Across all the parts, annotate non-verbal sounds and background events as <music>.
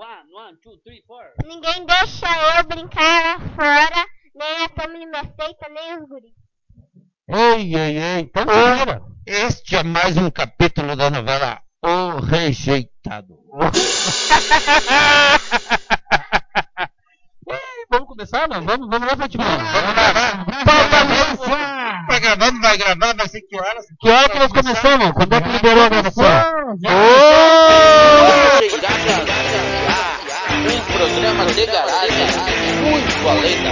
One, one, two, three, four. Ninguém deixa eu brincar lá fora, nem a Tommy me aceita, nem os guris. Ei, ei, ei, então galera, este é mais um capítulo da novela O Rejeitado. <laughs> ei, vamos começar, mano? Vamos, vamos lá, Fatima. Vamos lá, vamos lá. Vai gravando, vai gravar, vai ser que horas? Que hora que nós começamos? Quando é que liberou a gravação? Ô! Programas de garagem. Muito além da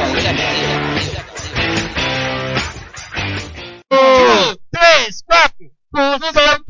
Um, três, quatro, vamos ao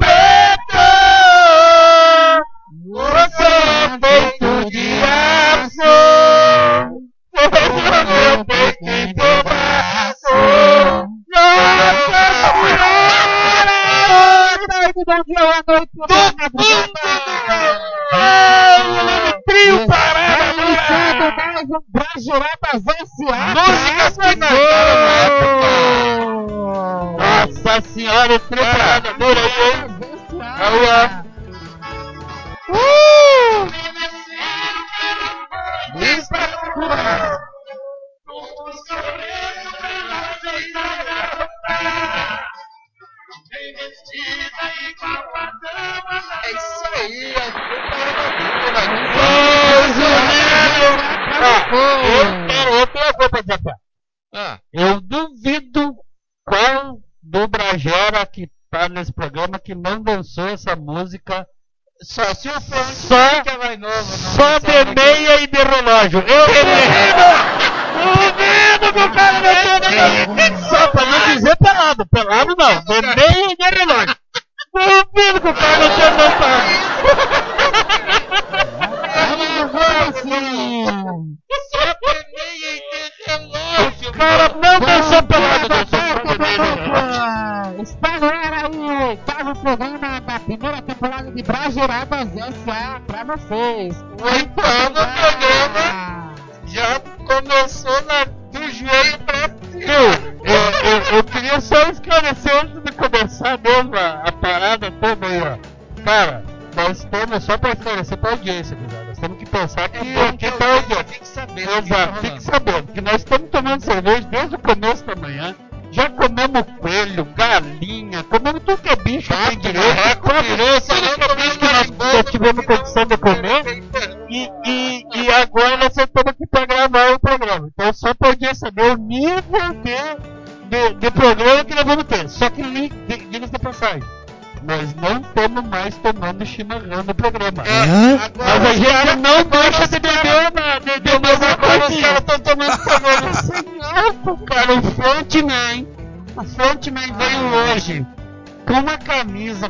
só, se o fica mais novo. Só de meia e de relógio. Eu <laughs> se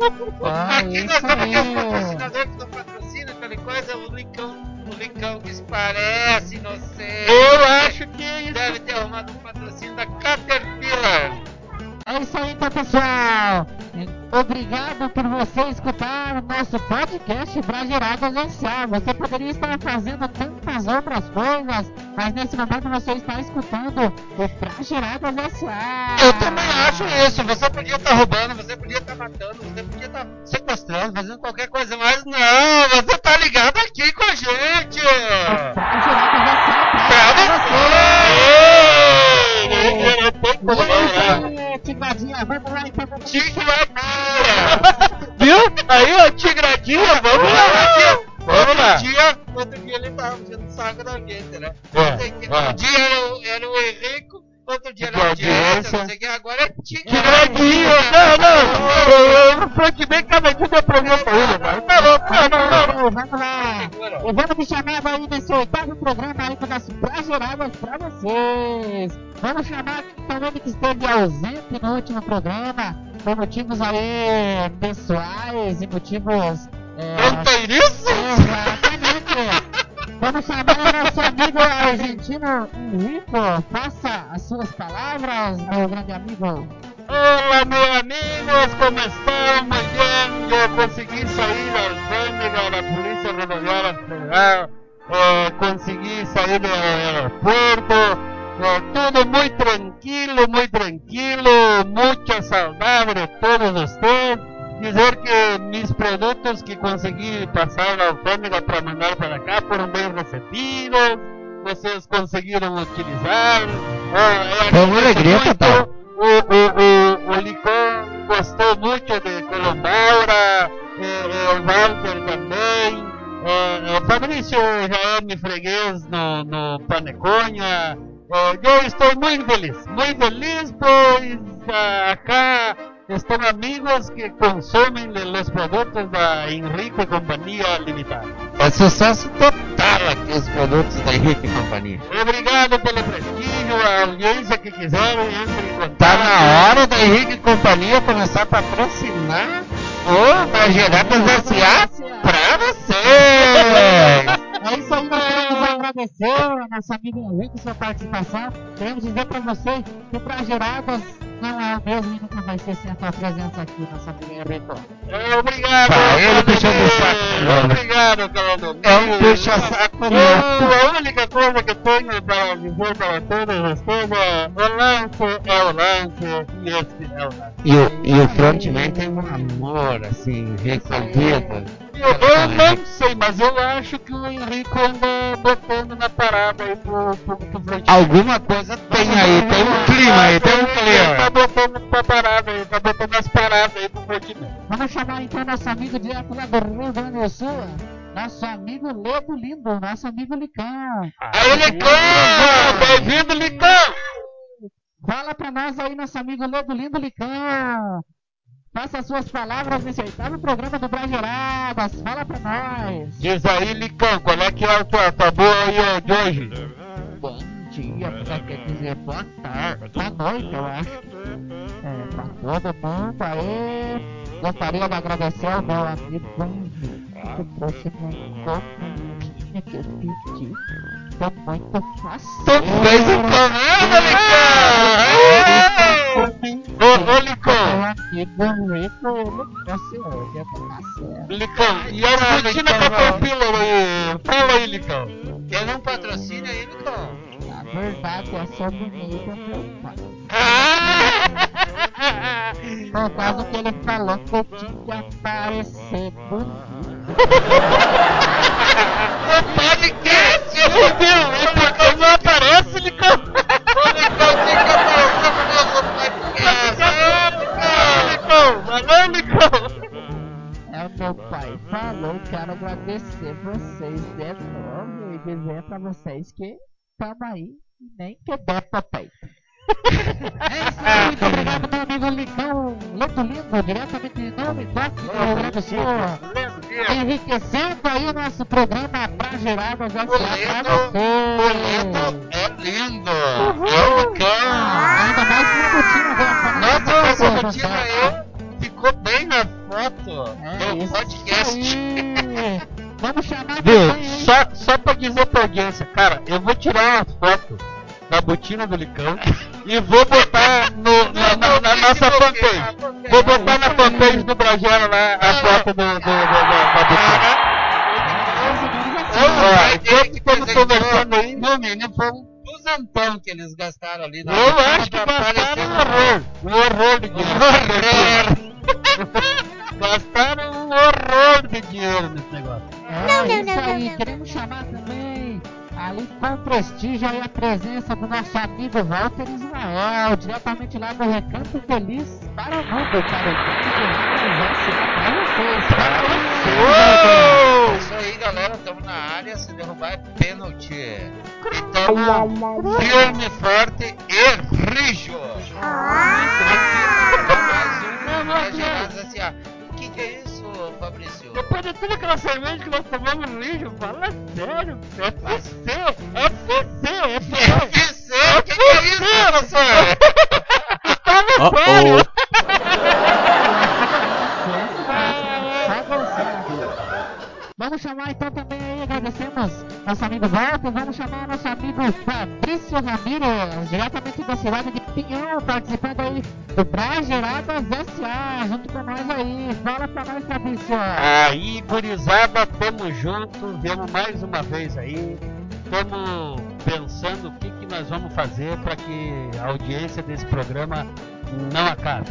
Aqui Ah, é isso mesmo. O patrocínio, tal coisa, o Licão, o Licão que se parece, não sei. Eu acho que é isso. Deve ter arrumado um patrocínio da Caterpillar. É isso aí, tá, pessoal. Obrigado por você escutar o nosso podcast Brasileiradas em Você poderia estar fazendo tantas outras coisas, mas nesse momento você está escutando o Brasileiradas em Eu também acho isso. Você podia estar tá roubando, você podia estar matando, você podia estar tá sequestrando, fazendo qualquer coisa, mas não, você tá ligado aqui com a gente! Pra você! Tigradinha, vamos lá então! Tigradinha! Viu? Aí, ó, esteve ausente no último programa por motivos aí pessoais e motivos. É. Exatamente! Vamos chamar o nosso amigo argentino Henrico. Faça as suas palavras, meu grande amigo. Olá, meus amigos, como estão? Amanhã eu consegui sair alfândega da Polícia Rodoviária Federal, é, consegui sair do aeroporto eh, tudo muito tranquilo, muito tranquilo, muita saudade de todos vocês. Dizer que mis produtos que consegui passar na alfândega para mandar para cá foram bem recebidos, vocês conseguiram utilizar. eh, Foi uma alegria muito. total. O, o, o, o Licão gostou muito de Colombaura, eh, eh, o Walter também. eh, o Fabrício já é me freguês no, no Paneconha. Eh, eu estou muito feliz, muito feliz, pois ah, acá estão amigos que consomem los produtos da Henrique Companhia Limitada. É sucesso total aqui os produtos da Henrique Companhia. Obrigado pelo prestígio, a audiência que quiserem, entre em contato. Tá na hora da Henrique Companhia começar a patrocinar o Brageradas S.A. pra vocês! É isso aí, nós queremos agradecer ao nosso amigo Henrique sua participação. Queremos dizer para você que o Brageradas não é o mesmo e nunca vai ser sem a tua presença aqui, nosso amigo Henrique. É, Obrigado, ele puxando o saco, né? Obrigado, Calando É um Mil. puxa-saco Eu, mesmo. a única coisa que tenho para dizer para todos vocês é o lance é o lance e esse é o lance. E o, e o frontman tem um amor, assim, recolhido. Eu, eu não sei, mas eu acho que o Henrique anda botando na parada aí pro, pro, pro Frontman. Alguma coisa tem aí, tem um clima aí, tem um Ele clima. tá botando pra parada aí, tá botando as paradas aí pro Frontman. Vamos chamar então nosso amigo direto lá do Rio Grande do Sul, nosso amigo Ledo Lindo, nosso amigo Licão. Aí, Licão! Bem-vindo, Licão! Fala pra nós aí, nosso amigo Ledo Lindo Licão. Faça as suas palavras nesse oitavo programa do Brageradas. Fala pra nós. Diz aí, Licão, qual é que é tua, tua boa aí de hoje? Bom dia, pra quer dizer boa tarde, boa noite, eu acho. É, pra todo mundo aí. Gostaria de agradecer ao meu amigo Henrique, que trouxe uma comidinha que eu pedi. Tô muito fácil. Tu fez o comando, Licão! Ô, ô, Licão! Eu tô passando. Licão, e a Argentina Licão, Caterpillar aí? Fala aí, Licão. Quer um patrocínio aí, Licão? Na verdade, é sobre o meio do meu pai. Por causa que ele falou que eu tinha que aparecer bonito. Podcast! Fudeu! O Licão não aparece, podcast! Licão! Valeu, Licão! É o meu pai falou, quero agradecer vocês de novo e dizer pra vocês que tamo aí e nem que der papai. É isso aí, muito obrigado, meu amigo Licão Leto Lindo, diretamente de nome do Rio Grande do Sul. Enriquecendo aí o nosso programa pra geradas já O o Leto é lindo. É o Licão. Ainda mais com o Coutinho. Nossa, essa rotina aí ficou bem na foto É do podcast. Vamos chamar Viu? Só, só pra dizer pra audiência, cara, eu vou tirar uma foto da botina do Licão e vou botar no, na, na- na nossa fanpage. Vou botar na fanpage do Bragera lá a foto do, do, do- da, da botina. Vai enquanto estamos conversando aí, No mínimo foi um duzentão que eles gastaram ali na eu acho que gastaram um na horror. Um horror de dinheiro. <laughs> Gastaram um horror de dinheiro nesse negócio. É isso aí, queremos chamar ali com prestígio aí a presença do nosso amigo Walter Ismael, diretamente lá do Recanto Feliz para o mundo, para S.A. para vocês. É isso aí, galera. Estamos na área. Se derrubar é pênalti. Estamos firme, forte e rijo. Mais um Brageradas S.A. Fabrício? Depois de toda aquela cerveja que nós tomamos no lixo, fala sério. FC, FC, FC. FC? O que, que é isso, professor? Fala sério. Vamos chamar então também aí, agradecemos nosso amigo Walter, vamos chamar nosso amigo Fabrício Ramírez, diretamente da cidade de Pinhão, participando aí do Brageradas SA, junto com nós aí. Fala pra nós, Fabrício. Aí, gurizada, tamo junto, viemos mais uma vez aí. Estamos pensando o que, que nós vamos fazer para que a audiência desse programa não acabe.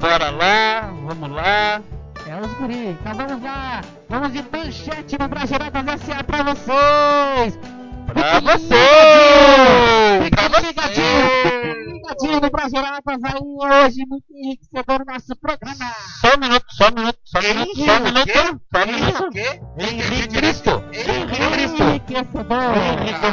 Bora lá, vamos lá. É os guri. Então vamos lá. Vamos de manchete no Brageradas SA pra vocês. Pra você! Pra ligadinho. Ligadinho no Brageradas aí hoje, muito enriquecedor o nosso programa. Só um minuto, só um minuto, só um minuto, só um minuto, só um minuto. Henrique Cristo! Henrique Cristo! Enriquecedor. Henrique Cristo!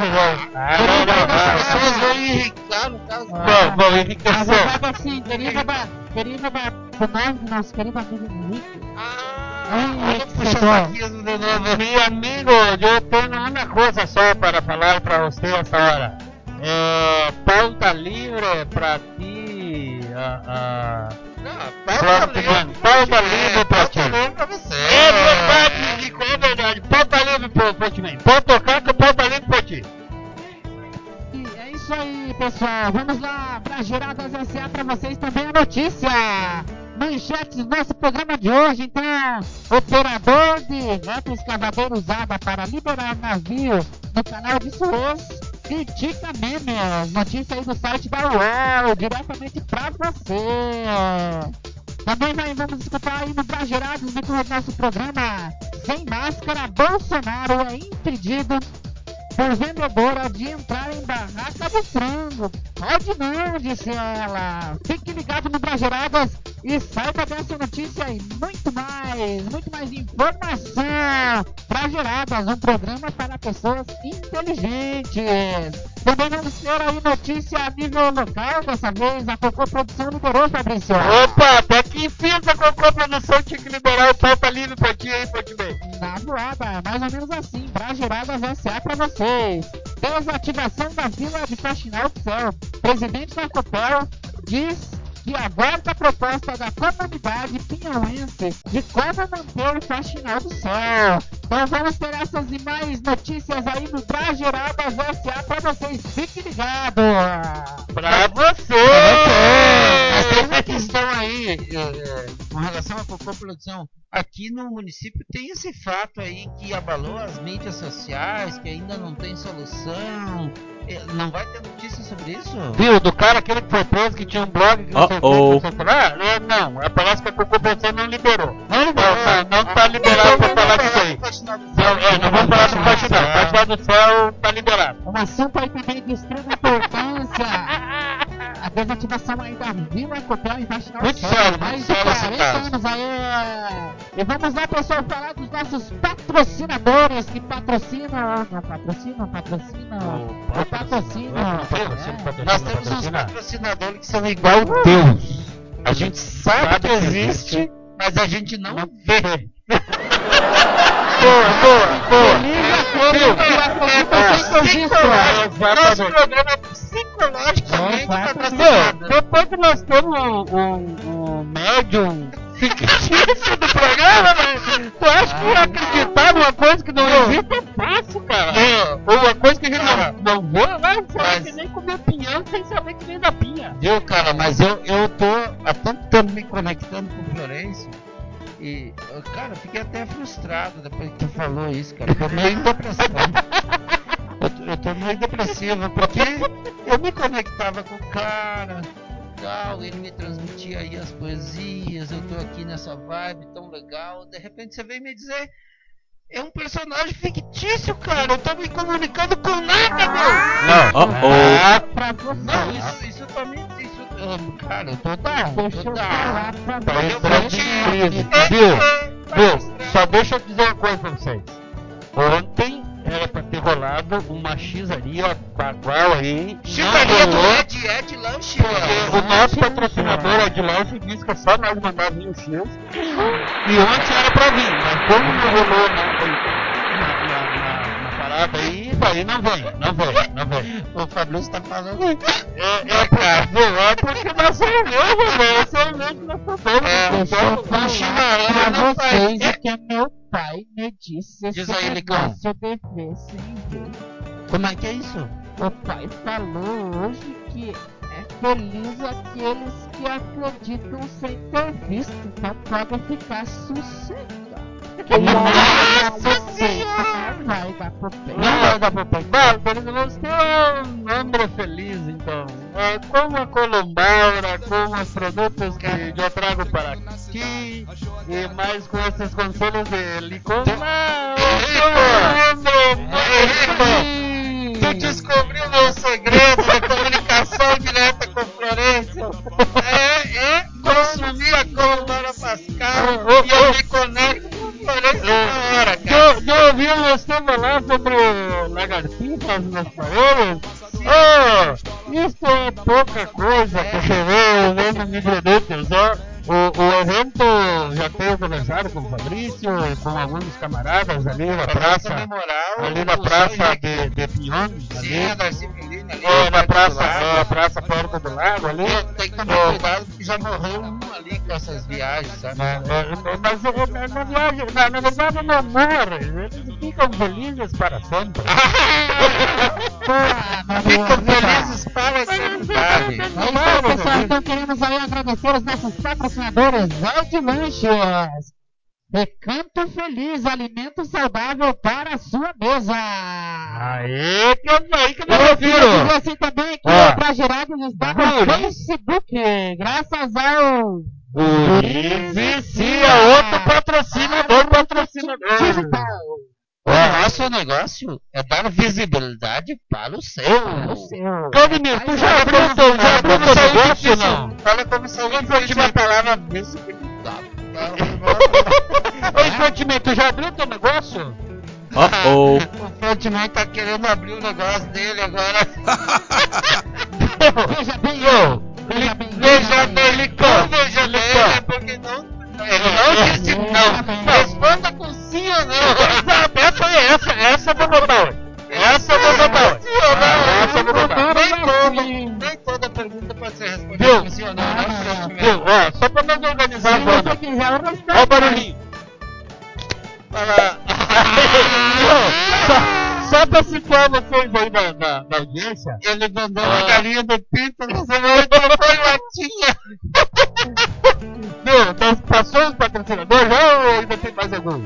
Ah, não, não, não. Enricar, no caso. Bom, bom, Na enriqueceu. verdade, assim, deriva da, deriva da, do nome do nosso querido amigo Henrique. Ah, de novo. Meu amigo, eu tenho uma coisa só para falar para você essa hora. É, pauta livre para ti. ah, ah, Não, pauta livre. Pauta livre pra ti. Pauta você. É verdade, Nico, é verdade. Pauta livre pro ti. Pode tocar que pauta livre pra ti. E é isso aí, pessoal. Vamos lá para Geradas SA para vocês também a notícia. Manchetes do nosso programa de hoje, então. Operador de neta escavadeira usada para liberar navio no canal de Suez critica memes. Notícia aí do site da UOL, diretamente para você. Também vai, vamos escutar aí no Bragerados do nosso programa. Sem máscara, Bolsonaro é impedido por vendedora de entrar em barraca de frango. Pode não, disse ela. Fique ligado no Brageradas e saiba dessa notícia e muito mais, muito mais informação. Brageradas, um programa para pessoas inteligentes. Também vamos ter aí notícia a nível local, dessa vez a Cocô Produção liberou, Fabrício. Opa, até que enfim essa cocô produção tinha que liberar o pauta livre pra ti aí, bem. Na voada, mais ou menos assim, Brageradas SA pra vocês. Desativação da Vila de Faxinal Céu. Presidente da Copel diz que aguarda a proposta da comunidade pinhauense de como manter o Faxinal do Céu. Então vamos ter essas e mais notícias aí no Brageradas SA pra vocês. Fique ligado! Pra você! Mas tem uma questão aí, é, é, com relação à Cocô Produção. Aqui no município tem esse fato aí que abalou as mídias sociais, que ainda não tem solução. É, Não vai ter notícia sobre isso? Viu, do cara aquele que foi preso, que tinha um blog que não sei o que, Uh-oh. não sei o que lá? É, não, é, parece que a não liberou. Não liberou, não, não tá liberado pra falar disso aí. Não, é, não vamos falar do Faxinal. Faxinal do Céu tá liberado. Um assunto aí também de extrema importância. A desativação aí da Vila Copel em Faxinal do Muito Céu. sério, Mais muito de sério esse 40 caso. anos aí. E vamos lá, pessoal, falar dos nossos patrocinadores que patrocinam. Não patrocinam, patrocinam. O patrocínio. É. Nós temos uns patrocinadores que são igual Deus. A gente sabe, que existe, mas a gente não vê. Boa, boa, boa. Sem registro. Nosso programa é psicologicamente patrocinado. Depois que nós temos um, um, um médium fictício do programa, né? Tu acha que acreditar numa coisa que não existe é fácil, cara? Ou uma coisa que a gente não, não vai ser mas- que nem comer pinhão sem saber que vem da pinha. Viu, cara, mas eu, eu tô há tanto tempo me conectando com o Florencio e, cara, eu fiquei até frustrado depois que tu falou isso, cara. Eu tô meio em depressão. <laughs> Eu, tô- eu tô meio depressivo porque eu me conectava com o cara, tal, ele me transmitia aí as poesias, eu tô aqui nessa vibe tão legal, de repente você vem me dizer. É um personagem fictício, cara. Eu tô me comunicando com nada, meu. Não, oh, Pra você. Não, isso, isso pra mim, isso, ah, cara, eu tô down, tô eu down. Tá vou te- Viu? Viu? Só deixa eu dizer uma coisa pra vocês. Ontem era pra ter rolado uma xizaria bagual aí. Chicaria não do rolou, Ed, Ed Lanche, porque o nosso patrocinador Ed Lanche disse que é só nós mandar vir o X. E ontem era pra vir, mas como não rolou nada na, na, na, na parada aí, daí não vem, não vem, não vem. O Fabrício tá falando. É, é, cara? É porque nós somos mesmo, velho. É o mesmo que nós somos. É, eu falar pra vocês que é meu pai me disse esse Diz aí, Licão. negócio de ver sem ver. Como é que é isso? O pai falou hoje que é feliz aqueles que acreditam sem ter visto, então podem ficar sossegados. Nossa Senhora! Vai dar pro pé. Vai dar pra pegar, vamos ter um homem feliz então. É, como a columbaura, com os produtos que eu trago para aqui, e mais com esses conselhos de licor. Tu descobriu meu segredo da comunicação direta com Florencio. É, é consumir a Colomara Pascal e eu me conecto com Florencio na hora, cara. Eu, ouvi você falar sobre lagartixas nas paredes. Oh, isso é pouca coisa que você vê vendo microdutos, ó. O, o evento já tenho conversado com o Fabrício e com alguns camaradas ali na praça, ali na praça de, de Pinhon, Sim, ali, ali. na do praça, lago. é, a praça perto do lago ali. Tem que tomar cuidado porque já morreu um ali com essas viagens, sabe? É, é, Mas é, na, na viagem, na, na verdade não morre, eles ficam felizes para sempre. <laughs> Ficam felizes para isso aí, pessoal. Então queremos aí agradecer os nossos patrocinadores Arte Lanches. Recanto Feliz, alimento saudável para a sua mesa. Aê, que eu aí que eu não Eu queria refiro. dizer assim também que Ah. o Bragerados está no Guri. Facebook, graças ao Guri Vicia, outro patrocinador, patrocinador. O nosso negócio é dar visibilidade para o seu. O seu. Claudemir, tu já abriu abriu teu negócio não? Fala como se alguém fosse uma palavra visibilidade. Oi, Frontman, tu já abriu teu negócio? O Frontman tá querendo abrir o negócio dele agora. <laughs> Veja bem, Eu, veja bem. Veja bem, Licão. Veja bem, é porque não. Ele não disse não. Responda com sim ou não. essa é essa, essa vou botar hoje. Essa. Sim ou não? Essa eu vou botar. Nem toda, nem toda pergunta pode ser respondida Viu? sim ou não, né, Frontman? Viu? Ó, só pra nós organizar Se você quiser, eu o barulhinho. Fala. só, só pra situar vocês aí da, da, da audiência, Ele mandou uma galinha do pinto, você colocou em latinha. viu? Então, passou os patrocinadores já ou ainda tem mais algum?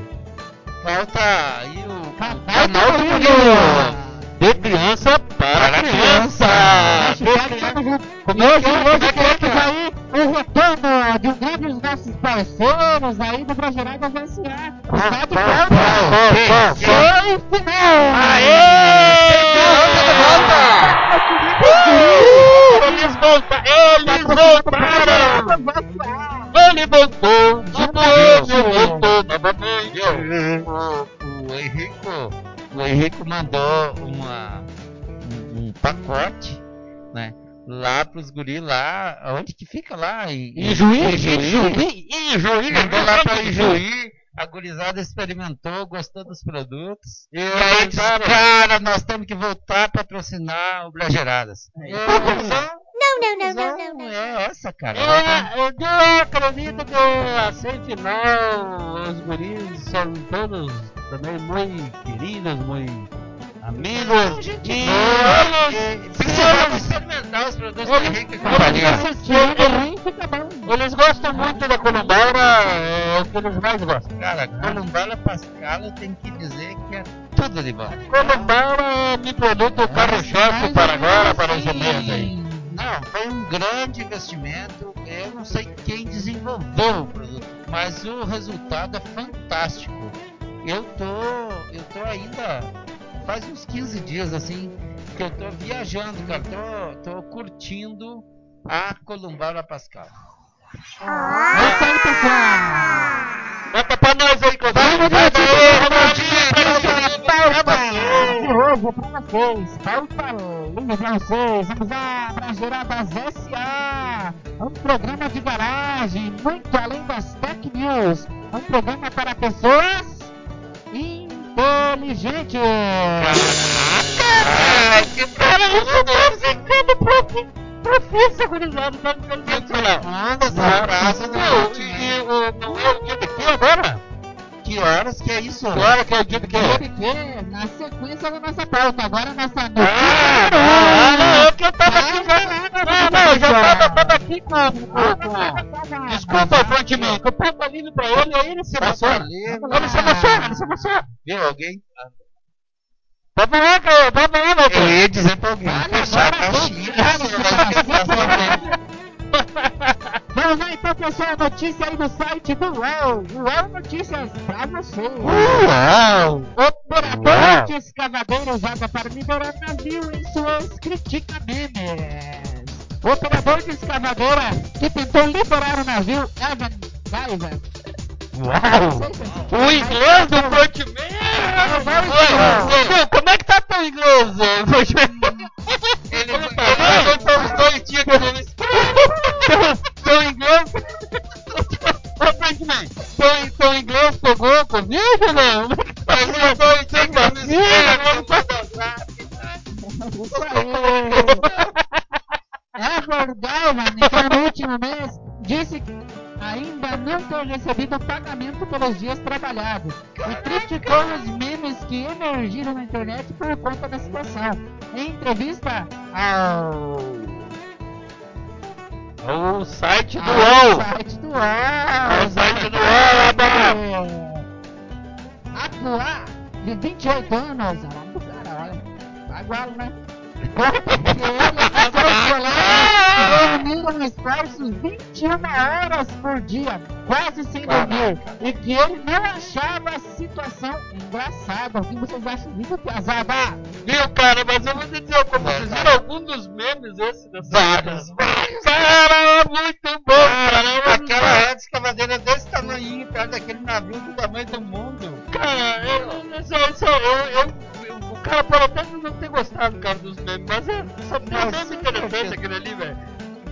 Falta aí o Canal do Filho. De criança para, Para criança. criança. Como é que Hoje, é? hoje queremos aí o retorno de um grande dos nossos parceiros aí do Brageradas S.A. O Estado Qual, qual, qual? Foi final! Eles voltaram! Eles voltaram! Ele voltou! De novo! Ele voltou novamente! O, o Henrico, o Henrico mandou uma, um, um pacote, né? Lá pros guri lá, onde que fica lá? Em, Em Juí? Em Juí. Em Juí! Mandou lá pra Ijuí, a gurizada experimentou, gostou dos produtos. E aí disse, cara, nós temos que voltar a patrocinar o Brageradas. A conclusão Não, não, não, não, não, não. É essa, cara. É, eu, eu acredito que a semifinal, os guris são todos também muito queridos, muito amigos. gente e Precisamos experimentar os produtos do Henrique e eles, companhia. eles, eles gostam muito da Columbaura, é o que eles mais gostam. Cara, Columbala Pascal eu tenho que dizer que é tudo de bom. Columbaura é meu produto carro-chefe para agora, para esse mês aí. Não, foi um grande investimento. Eu não sei quem desenvolveu o produto, mas o resultado é fantástico. Eu tô, eu tô ainda faz uns 15 dias assim que eu tô viajando, cara. Tô, tô curtindo a Columbara Pascal. É isso aí, pessoal! Bota pra nós aí, Codinho. Vamos Vai ver daí, Ronaldinho. De hoje pra vocês, linda pra vocês, vamos lá pra Geradas S.A. Um programa de garagem, muito além das tech news. Um programa para pessoas inteligentes. Ai, que Cara, isso tá ficando profi- profissa, gurizada. Tá ficando sensacional. Manda essa frase não é o quê agora? Que hora? horas que é isso? Agora que é o dia do que? Que na sequência da nossa pauta, agora nossa notícia. Ah, ah, não, é que eu tava aqui já. Não, não, eu já tava, tava aqui com. Desculpa, Frontman, que eu tava livre pra ele, aí ele se emociona. Ele se emociona, ele se emociona. Viu alguém? Pode falar, cara, pode falar, meu Eu ia dizer pra alguém fechar a caixinha. <laughs> vamos- lá então, pessoal, notícia aí do site do UOL. UOL Notícias pra você. Uau! Operador de escavadeira usada para liberar navio em Suez critica memes. Operador de escavadeira que tentou liberar o navio Evan Guyver. Uau! O inglês do ô, Como é que tá teu inglês, ô, Frontman? Ele Como tá? Ele tá uns dois dias <laughs> pegou Covid ou não? Dia, quase sem dormir, e que ele não achava a situação engraçada. O que vocês acham disso, Piazada? Viu, cara, mas eu vou te dizer, como vocês viram algum dos memes esse dessa Vários, vários. Cara, muito bom, cara. Aquela rede escavadeira desse tamanho, perto daquele navio do tamanho do mundo. Cara, eu, eu, eu, eu- eu- o cara pode até não ter gostado, cara, dos memes, mas é só tem meme sim, interessante perfeito. aquele ali, velho.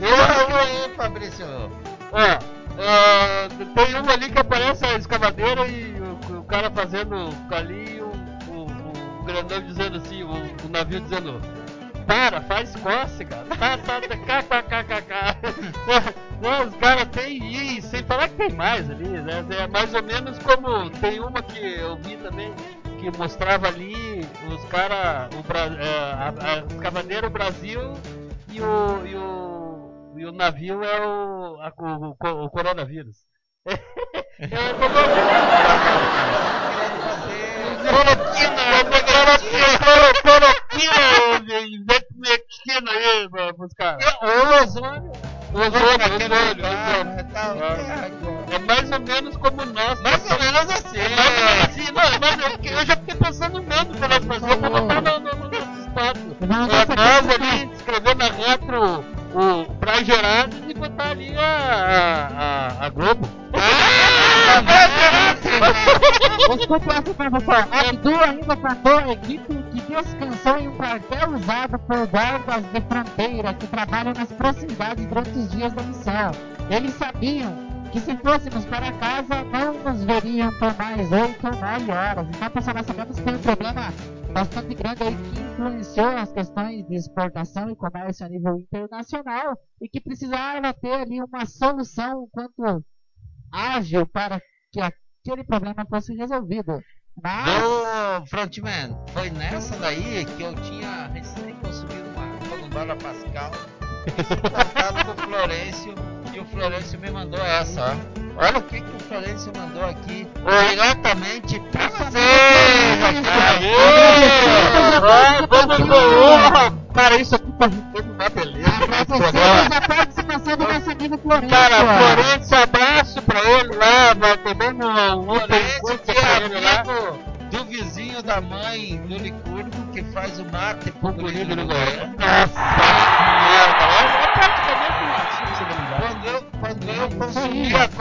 Eu aí, Fabrício. Ó, ah, tem um ali que aparece a escavadeira e o, o cara fazendo ali, o, o, o grandão dizendo assim, o, o navio dizendo, para, faz cócega, tá, tá, tá, kkkk. <laughs> Não, os caras tem, e sem falar que tem mais ali, né? É mais ou menos como tem uma que eu vi também, que mostrava ali os caras, o é, a, a escavadeira, o Brasil e o, e o, e o navio é o, a- o, o- o coronavírus. É, Cloroquina, cloroquina, cloroquina, ivermectina aí pra buscar. O ozônio. O ozônio, né. É mais ou menos como nós. Mais ou menos assim. É ou assim, eu, já fiquei pensando mesmo que nós fazíamos pra botar no, no, no nosso É, nós questão. ali, escrever na retro o pra gerados e botar ali a, a, a Globo. Desculpe essa informação. Abdul ainda contou a equipe que descansou em um quartel usado por guardas de fronteira que trabalham nas proximidades durante os dias da missão. Eles sabiam que se fôssemos para casa não nos veriam por mais 8 ou 9 horas. Então, pessoal, nós sabemos que tem um problema bastante grande aí que influenciou as questões de exportação e comércio a nível internacional e que precisava ter ali uma solução um quanto ágil para que aquele problema fosse resolvido. Mas Ô, Frontman, foi nessa daí que eu tinha recém consumido uma columbara Pascal <laughs> importado com o Florencio e o Florencio me mandou essa, ó. Olha o que, que o Florencio mandou aqui diretamente pra vocês, Aê! Vamos pro- Cara, isso aqui tá ficando uma beleza. programa. agradecemos a participação do nosso amigo Florencio. Cara, Florencio, abraço pra ele lá, vai tomando um outro Florencio encontro que é amigo do vizinho da mãe do Licurgo que faz o mate pro Bonito guri no do. Goiás. Nossa,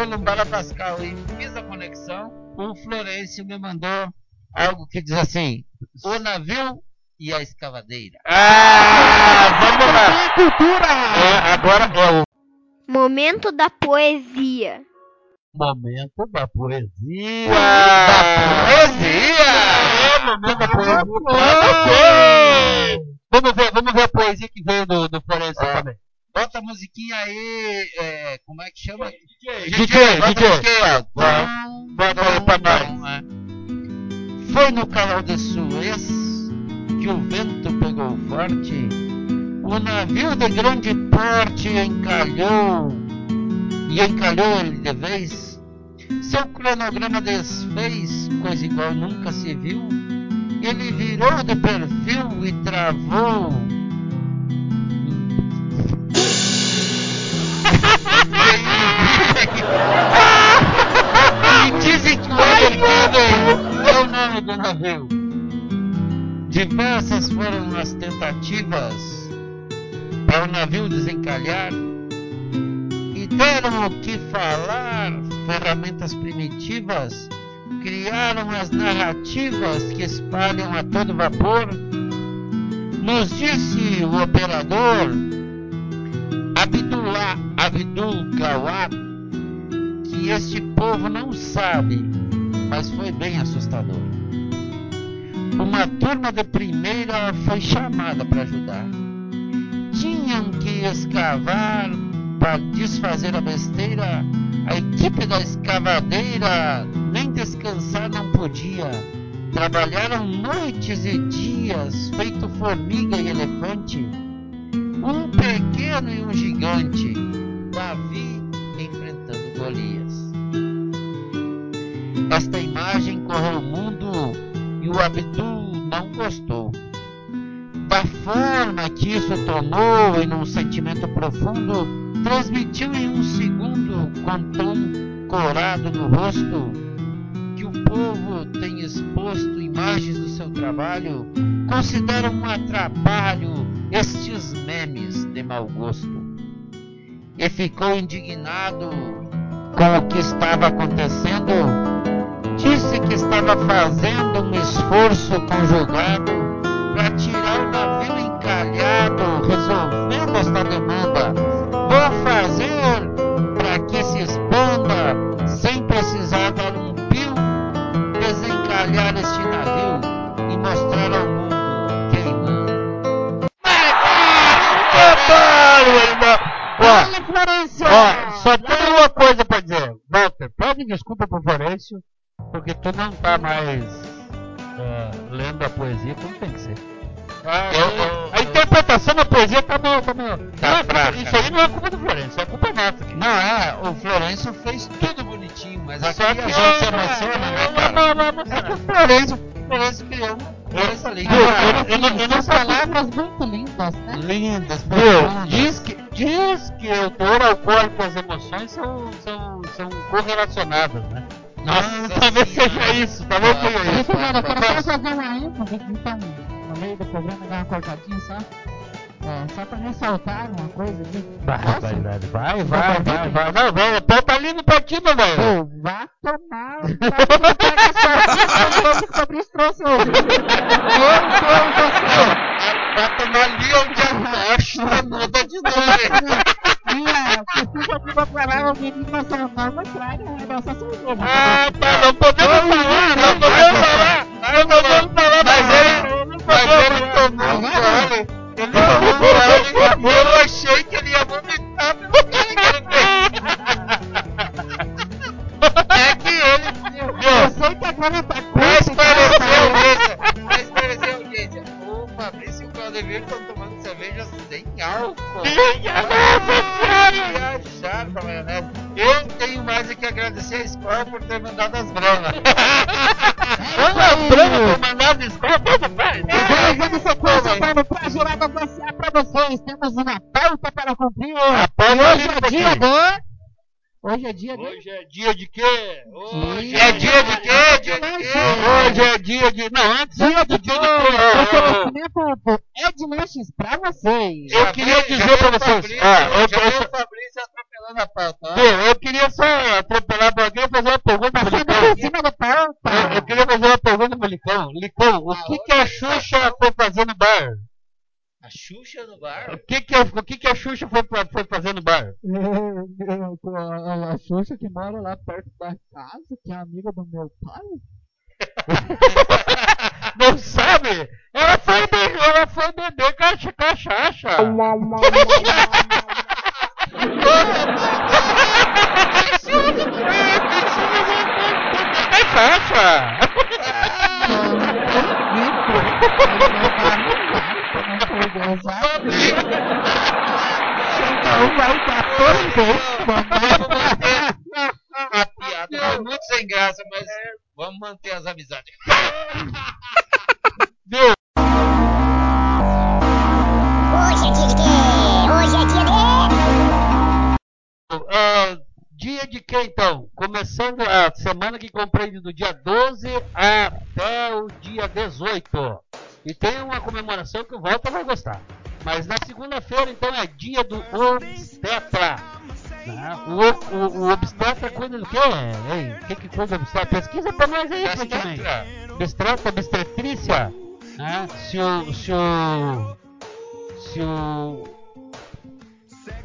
Columbara Pascal e fiz a conexão, o Florencio me mandou algo que diz assim: o navio e a escavadeira. Ah, vamos lá. Cultura! É, agora é o Momento da poesia. momento da poesia. Da poesia! É o momento da poesia. Vamos ver, vamos ver a poesia que veio do, do Florencio É. também. Bota a musiquinha aí, é, como é que chama? DJ, bota DJ. a musiquinha aí, ó. Bota aí pra nós. Bom, é. Foi no canal de Suez que o vento pegou forte, o navio de grande porte encalhou, e encalhou ele de vez. Seu cronograma desfez, coisa igual nunca se viu. Ele virou de perfil e travou. E dizem que o Evergiven é o nome do navio. Diversas foram as tentativas para o navio desencalhar e deram o que falar. Ferramentas primitivas criaram as narrativas que espalham a todo vapor. Nos disse o operador Abdullah Abdul Gawad que este povo não sabe, mas foi bem assustador. Uma turma de primeira foi chamada para ajudar. Tinham que escavar para desfazer a besteira. A equipe da escavadeira nem descansar não podia. Trabalharam noites e dias, feito formiga e elefante. Um pequeno e um gigante. Davi enfrentando Golias. Esta imagem correu o mundo e o Abdul não gostou. Da forma que isso tomou e num sentimento profundo, transmitiu em um segundo com tom corado no rosto que o povo tem exposto imagens do seu trabalho, considera um atrapalho estes memes de mau gosto. E ficou indignado com o que estava acontecendo disse que estava fazendo um esforço conjugado para tirar o navio encalhado, resolvendo esta demanda. Vou fazer para que se expanda, sem precisar dar um pio, desencalhar este navio e mostrar ao mundo queimando. Olha, Florencio! Ó, só tem uma coisa pra dizer. Walter, pede desculpa pro Florencio, porque tu não tá mais ah, lendo a poesia como tem que ser. Ah, Eu- a interpretação da poesia tá meio. Tá meio Tá não é fraca. isso aí não é culpa do Florencio, é culpa nossa aqui. Não, é, o Florencio fez tudo bonitinho, mas aqui Só a gente se emociona, né, cara? Não, não, não, É que o não. Florencio, o Florencio criou. Eu- eu- eu não- eu não palavras muito lindas, né? Lindas, Meu, diz que, diz que o teor alcoólico e as emoções são, são, são correlacionadas, né? Nossa talvez seja isso, talvez Ah, seja isso. Isso, cara, eu quero só fazer uma ênfase, então, no meio do programa, dar uma cortadinha só. É, só pra ressaltar uma coisa aqui. Vai, vai, vai, vai, vai, vai, vai. Pau tá ali no partido, velho. Pô, vá tomar. Vai pega que o Fabrício trouxe hoje. Meu do céu. Vai tomar ali onde a rocha muda de <laughs> nome. Minha, precisa de uma palavra menina nacional, mas traga a nossa cerveja. Ah, tá, não podemos falar, não podemos falar. Não podemos falar, Mas ele- não Mas ele tomou um gole. Ele tomou um gole eu achei que ele ia vomitar pelo gole que ele fez. <laughs> É que ele... Eu sei que agora tá cerveja sem álcool. <laughs> Senhora. Viajaram pra maionese. Eu tenho mais é que agradecer a escola por ter mandado as bramas. Olha, <laughs> Bruno, foi mandado escola, vamos, vai. Vamos dando sequência para o Pra Anunciar para vocês. Temos uma pauta para cumprir. hoje é dia de... Hoje é dia de... Hoje é dia de quê? Hoje É dia de quê? Dia de quê? Hoje é dia de. Não, antes Dia do de dia quê? de quê? Oferecimento do Ed Lanches Xuxa no bar? O que, que, a, o que, que a Xuxa foi, fa- foi fazer no bar? A, a Xuxa que mora lá perto da casa, que é amiga do meu pai. Não sabe? Ela foi, be- ela foi beber cacha, cachaça. Cachaça. Exato. Chega um aí da torre A piada foi muito sem graça, mas vamos manter as amizades. Hoje é dia de quê? Hoje é dia de. Ah, dia de quê então? Começando a semana que compreende do dia 12 até o dia 18. E tem uma comemoração que o Walter vai gostar. Mas na segunda-feira então é dia do obstetra. né? O, o, o obstetra cuida do quê? Ei, o que, que cuida do obstetra? Pesquisa pra nós aí, Frontman. Obstetra, obstetrícia. Né? Se o. Se o. Se o.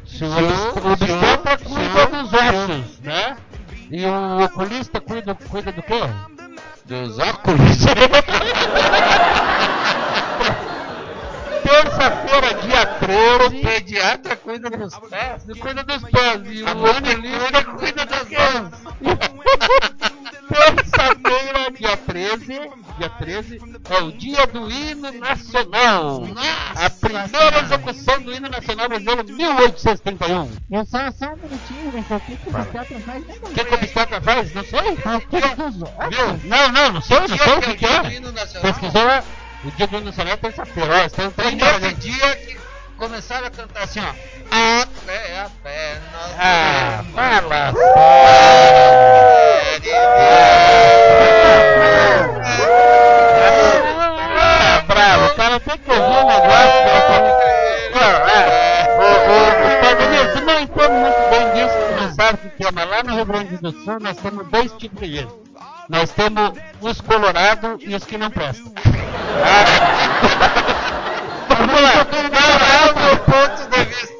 Se o obstetra cuida dos ossos, né? E o oculista cuida, cuida do quê? Dos óculos. <laughs> Terça-feira, dia 13. Pediatra cuida dos pés. Cuida dos pés e o manicure cuida das mãos. Terça-feira, dia 13, dia 13, é o dia do hino nacional. A primeira execução do hino nacional brasileiro, 1831. Eu só, só um minutinho, né? O que que o obstetra faz? O que, que o obstetra faz? Não sei. Ah. Viu? Não, não, não sei, não sei o que, que é. Pesquisou lá. O dia do nacional é terça-feira. Nesse dia que começaram a cantar assim, ó. A pé, a pé, nós Ah, iremos fala Ah, bravo, o cara tem que ouvir um negócio. Ah, tu não entende muito bem disso, não sabe o que é, mas lá no Rio Grande do Sul nós temos dois tipos de gente. Nós temos os colorados e os que não prestam. Ah. Vamos lá. É o ponto de vista.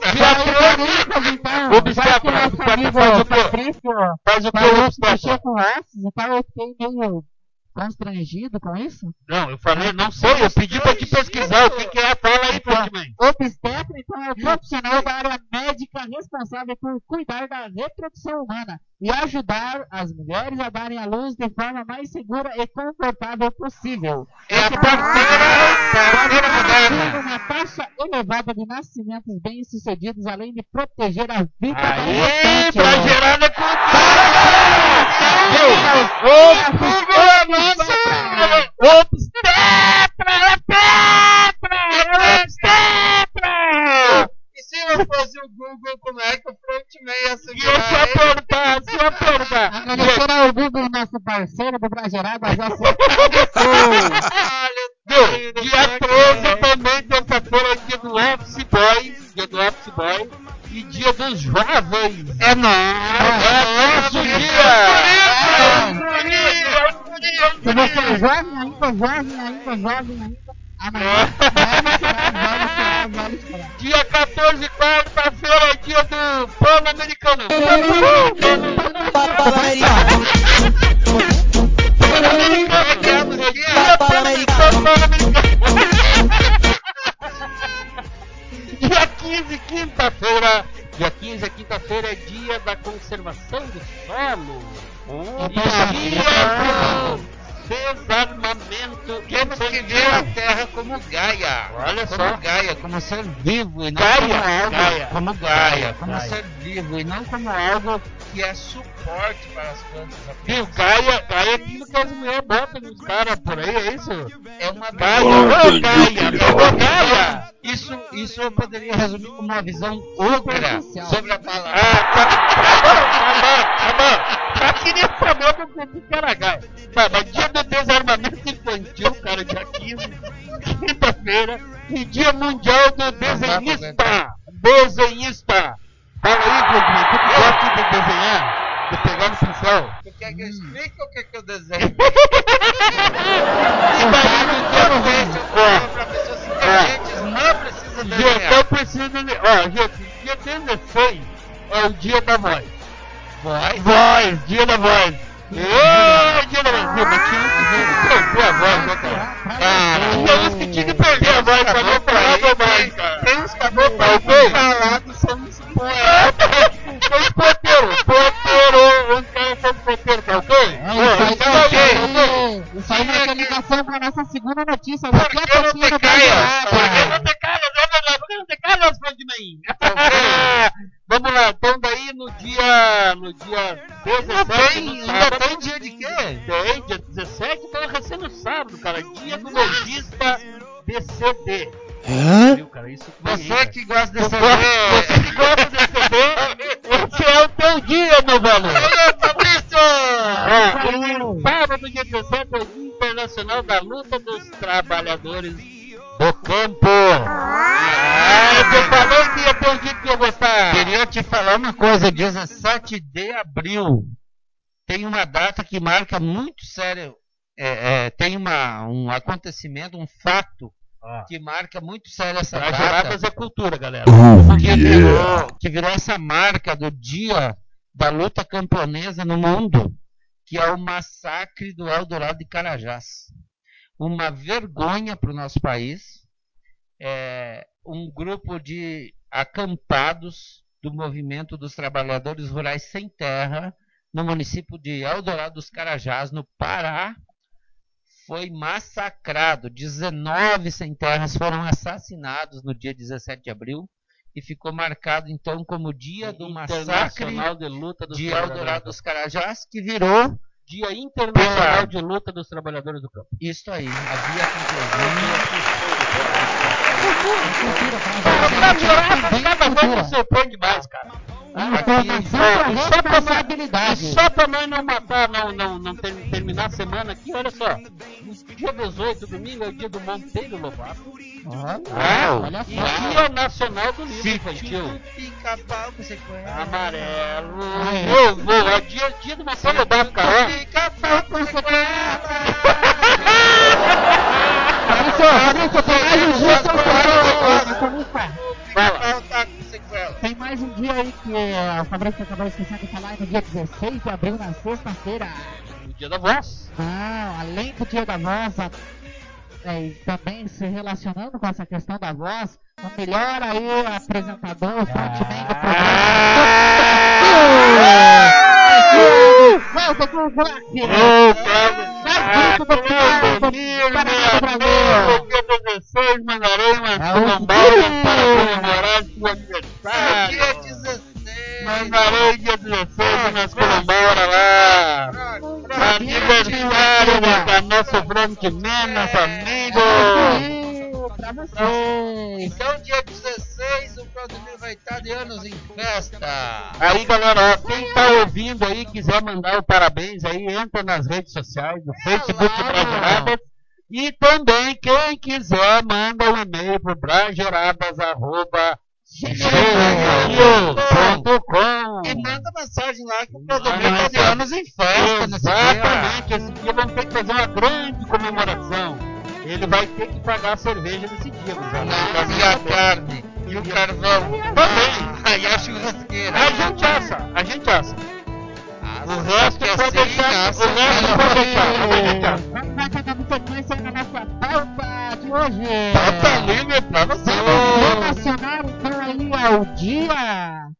Então, já que obstetra amigo faz o quê? Patrício Faz o que falou o que obstetra? mexeu com ossos, então eu fiquei meio constrangido com isso. Não, eu falei, não sei, eu pedi pra te pesquisar o que, que é. Fala aí, Frontman. Obstetra, então, é o profissional da área médica responsável por cuidar da reprodução humana e ajudar as mulheres a darem à luz de forma mais segura e confortável possível. É a parceira, uma taxa elevada de nascimentos bem-sucedidos, além de proteger a vida da Aí, pra gerar O é! É Petra! É Obstetra! E se eu fosse o Google, como é que o frontman ia E eu ele? apertar. Agradecer ao Google, nosso parceiro do Bragerada, já agradeceu. Viu? Dia 13 também, terça-feira, é dia do Office Boy. Dia do Office Boy. E dia dos jovens. É nóis. É nosso dia! Se você é jovem ainda, jovem ainda, jovem ainda. Dia 14, quarta-feira, é dia do Pan-Americano. Dia 15, quinta-feira. Dia 15, quinta-feira, é dia da conservação do solo. E dia do desarmamento Temos que ver a Terra como Gaia. Olha como só. Gaia, como ser vivo e não Gaia, como algo. Gaia. Como Gaia, como Gaia. ser vivo e não como algo que é suporte para as plantas. Viu? Gaia, Gaia é aquilo que as mulheres botam nos caras por aí, é isso? É uma Gaia, ô Gaia, ô Gaia! Isso, isso eu poderia resumir como uma visão ultra sobre a palavra. Ah, tá, tá bom, tá bom, tá bom. Queria saber do que que era Gaia. Tá, mas dia do desarmamento infantil, cara, dia 15, quinta-feira, e dia mundial do desenhista. Desenhista. Fala aí, Gudinho, tu que gosta de desenhar, de pegar no pincel. Tu quer que eu explique o que, que eu desenho? E daí no dia do Ó, para pessoas inteligentes não precisa desenhar. eu preciso de. Ó, gente, dia 16 é o dia da voz. Voz? Voz, dia da voz. Ê, dia da voz. Viu, mas tinha uns que perder a voz, né, cara? Cara, Tinha uns que tinha que perder a voz pra não falar bobagem, cara. Tem uns caboclos Tá falados são uns foi escoteiro, escoteiro, os caras são escoteiros, tá ok? É, o Saí o Saí na ligação pra nossa segunda notícia. Não te calhas? Por que não te calhas? Vamos lá, por que não te calhas, Valdinei? Vamos lá, então daí no dia, no dia 17... Ainda tem dia de quê? Tem, dia 17, então recém no sábado, cara, dia do lojista BCD. Viu, cara? Isso que Você que gosta desse gosto- Você que gosta de CD, esse é o teu dia, meu velho. Alô, Fabrício! É, no sábado, dia 17, é o Dia Internacional da Luta dos Trabalhadores do Campo. Ah, eu falei que ia ter um dia que eu gostar. Queria te falar uma coisa, 17 de abril tem uma data que marca muito sério, é, é, tem uma, um acontecimento, um fato Ó, que marca muito sério essa Brageradas data, é cultura, galera. que virou, que virou essa marca do dia da luta camponesa no mundo, que é o massacre do Eldorado de Carajás. Uma vergonha para o nosso país. É, um grupo de acampados do movimento dos trabalhadores rurais sem terra no município de Eldorado dos Carajás, no Pará, foi massacrado. 19 sem terras foram assassinados no dia 17 de abril e ficou marcado então como dia do massacre de Luta dos de Eldorado do dos Carajás, que virou. Dia Internacional de Luta dos Trabalhadores do Campo. isso aí. Havia conclusão. Pra Brageradas, cada vez me surpreende mais, cara. Informação Ó, e só pra nós-. E só pra nós não matar, não, não, não ter- terminar a semana aqui, olha só. Dia 18, domingo, é o dia do Monteiro Lobato. Ah, olha E só. dia nacional do livro infantil. Pica-pau com sequela. Amarelo. Vou, vou. É dia, dia do Monteiro Lobato, cara. ó. Pica-pau eu quero- Fala. Tem mais um dia aí que é, o Fabrício acabou esquecendo de falar, no dia 16 de abril, na sexta-feira. O dia da voz. Não, além do dia da voz, a- é, também se relacionando com essa questão da voz, o melhor aí apresentador, frontman do programa. Volta com o Black! Ô, Cláudio. Ah, Grupo do que Paraná, domingo, do Paraná, meu do Brasil. amigo. Dia 16, mandarei uma É o samambaia dia. para comemorar seu Dia aniversário. 16. Mandarei dia 16 umas colomboras lá. Da- da nosso frontman, nosso vocês! Então, dia 16, o Claudemir vai estar de anos em festa. Aí, galera, ó, quem tá ouvindo aí, quiser mandar o parabéns aí, entra nas redes sociais, no Facebook lá. Brageradas. E também, quem quiser, manda um e-mail pro brageradas.gmail.com E manda mensagem lá que o Claudemir está de anos em festa nesse dia. Exatamente, esse dia vamos ter que fazer uma grande comemoração. Ele vai ter que pagar a cerveja nesse dia, gurizada. Não, e a carne, e o carvão. Também. E a churrasqueira. A gente assa, a gente assa. Assa, O resto pode assim, deixar, o resto deixar, pode deixar. Dar dando sequência na nossa pauta de hoje. Tá livre pra você. Vamos relacionar então aí ao dia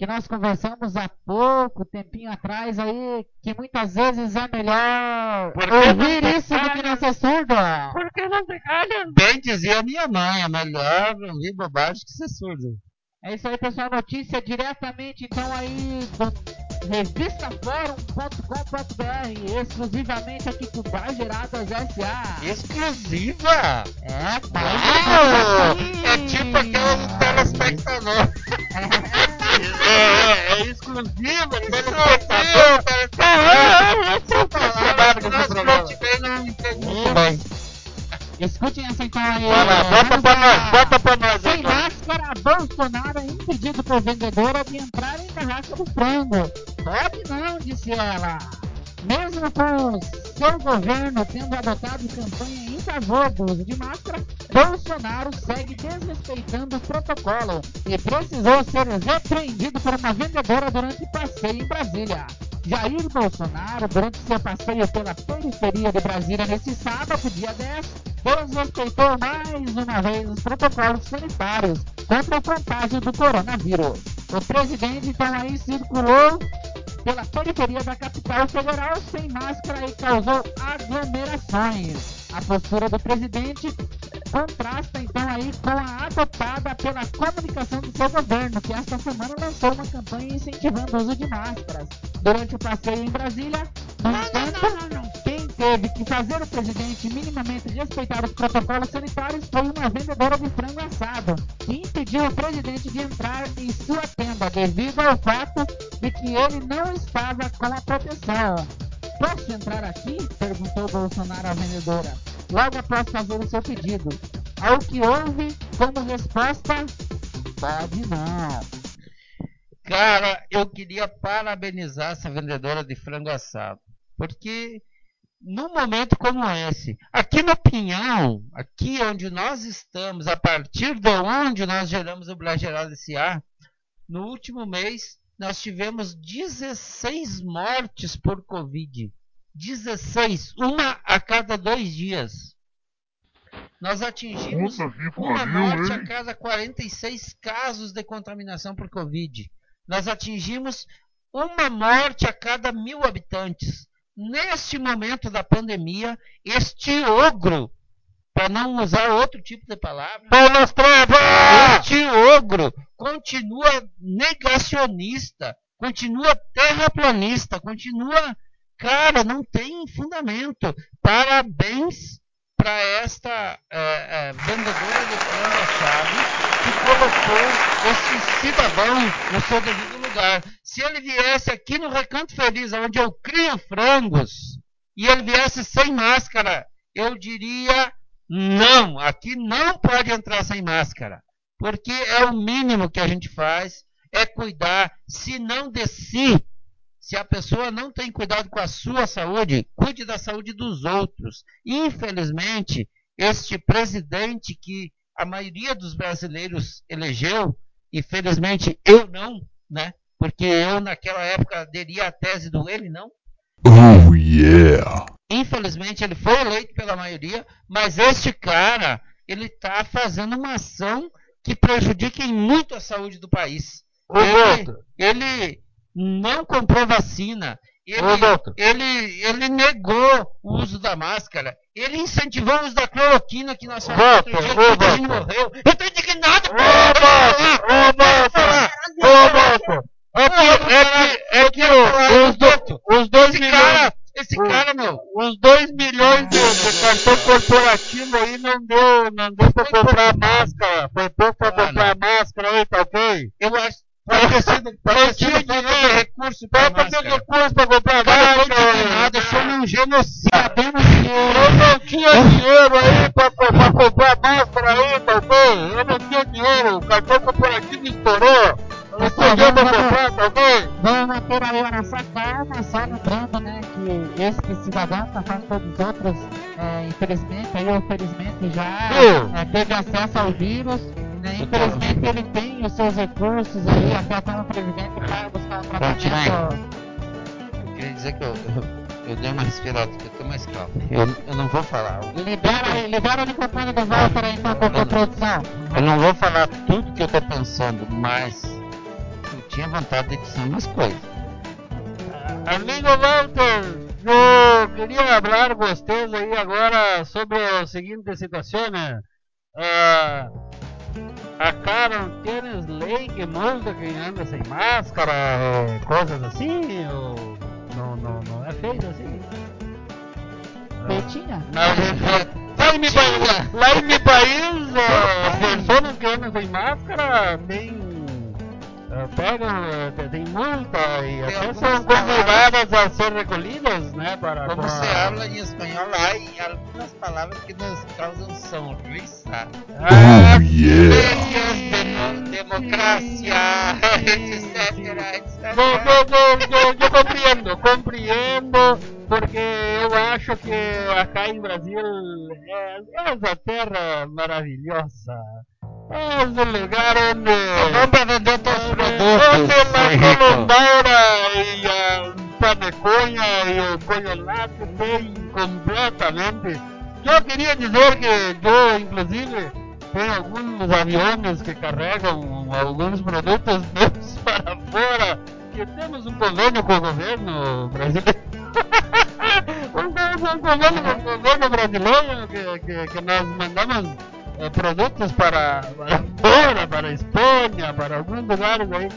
que nós conversamos há pouco, tempinho atrás aí, que muitas vezes é melhor ouvir isso do que não ser surdo. Por que não calham? Bem dizia minha mãe, é melhor ouvir bobagem que ser surdo. É isso aí, pessoal. Notícia diretamente então aí do revistaforum.com.br, exclusivamente aqui com Brageradas SA. Exclusiva? É, tá Uau! É tipo aquele telespectador. É, é é entende muito bem. Escutem essa então aí. Bota Vamos pra nós, bota pra nós. Sem máscara, Bolsonaro é impedido por vendedora de entrar em barraca do frango. Não, disse ela. Mesmo com seu governo tendo adotado campanha em favor do uso de máscara, Bolsonaro segue desrespeitando o protocolo e precisou ser repreendido por uma vendedora durante passeio em Brasília. Jair Bolsonaro, durante seu passeio pela periferia de Brasília nesse sábado, dia 10, desrespeitou mais uma vez os protocolos sanitários contra o contágio do coronavírus. O presidente então aí circulou pela periferia da capital federal sem máscara e causou aglomerações. A postura do presidente contrasta então aí com a adotada pela comunicação do seu governo, que esta semana lançou uma campanha incentivando o uso de máscaras. Durante o passeio em Brasília, no entanto, quem teve que fazer o presidente minimamente respeitar os protocolos sanitários foi uma vendedora de frango assado, que impediu o presidente de entrar em sua tenda devido ao fato de que ele não estava com a proteção. Posso entrar aqui? perguntou Bolsonaro à vendedora, logo após fazer o seu pedido. Ao que houve como resposta: pode não. Cara, eu queria parabenizar essa vendedora de frango assado. Porque num momento como esse, aqui no Pinhão, aqui onde nós estamos, a partir de onde nós geramos o Blageral S.A., no último mês nós tivemos 16 mortes por Covid. 16, uma a cada dois dias. Nós atingimos uma morte a cada 46 casos de contaminação por Covid. Nós atingimos uma morte a cada mil habitantes. Neste momento da pandemia, este ogro, para não usar outro tipo de palavra, este ogro continua negacionista, continua terraplanista, continua. Cara, não tem fundamento. Parabéns para esta eh, eh, vendedora de frango assado que colocou esse cidadão no seu devido lugar. Se ele viesse aqui no Recanto Feliz, onde eu crio frangos, e ele viesse sem máscara, eu diria não, aqui não pode entrar sem máscara. Porque é o mínimo que a gente faz, é cuidar, se não de si, se a pessoa não tem cuidado com a sua saúde, cuide da saúde dos outros. Infelizmente, este presidente que a maioria dos brasileiros elegeu, e felizmente eu não, né? Porque eu naquela época aderia à tese do ele não. Oh yeah! Infelizmente ele foi eleito pela maioria, mas este cara, ele está fazendo uma ação que prejudica em muito a saúde do país. Ô, Ele, ele não comprou vacina. Ele, Ô, ele, ele negou o uso da máscara. Ele incentivou o uso da cloroquina que nós falamos outro dia, que doutor. morreu. Eu tô indignado! Ô, Doutor, ô, ô. É que, é que, é que o- os, do- os dois Esse milhões, cara, esse cara, meu, os dois milhões de, de cartão corporativo aí não deu, não deu pra comprar máscara. Foi pouco pra Ah, comprar máscara aí, tá ok? eu acho pode ter sido, pode Não ter tinha dinheiro. recurso para Só máscara. recurso pra comprar indignado, eu sou um genocida. Que Eu não tinha dinheiro aí pra comprar máscara aí, tá ok? Eu não tinha dinheiro, o cartão corporativo estourou. Não tinha dinheiro pra comprar, tá ok? Vamos manter aí a nossa calma, só lembrando, né, que esse cidadão, conforme todos os outros, é, infelizmente, aí, ou felizmente, já é, teve acesso ao vírus, infelizmente ele tem os seus recursos aí, até como presidente, para buscar tratamento. Eu queria dizer que eu, eu, eu dei uma respirada, porque eu tô mais calmo. Eu, eu não vou falar. Libera, libera o microfone do Walter aí, então, por produção. Eu não vou falar tudo que eu tô pensando, mas eu tinha vontade de dizer umas coisas. Amigo Walter, eu queria falar com vocês aí agora sobre a seguinte situação, né? Ah, não tienes lei que multa quem anda sem máscara, coisas assim, ou não, não, não é feito assim? Peitinha? Eh, lá em meu país, lá em meu país as pessoas que andam sem máscara tem, pegam, eh, tem- multa e até são convidadas a ser recolhidas, né? Para, Como para- se habla em espanhol, há algumas palavras que nos causam sonrisa. Ah, Oh yeah! Demo- democracia, <laughs> etc, etc. Yo, yo, yo, yo, compreendo, compreendo, porque eu acho que acá em Brasil é, é uma terra maravilhosa. É um lugar onde. Vamos para vender teus Onde produtos, a seu rico. colombaura e a paneconha e o conholate tem completamente. Eu queria dizer que eu, inclusive, tenho alguns aviões que carregam alguns produtos meus para fora, que temos um convênio com o governo brasileiro. um, <laughs> um convênio com o governo brasileiro que, que, que nós mandamos eh, produtos para, para fora, para a Espanha, para alguns lugares aí.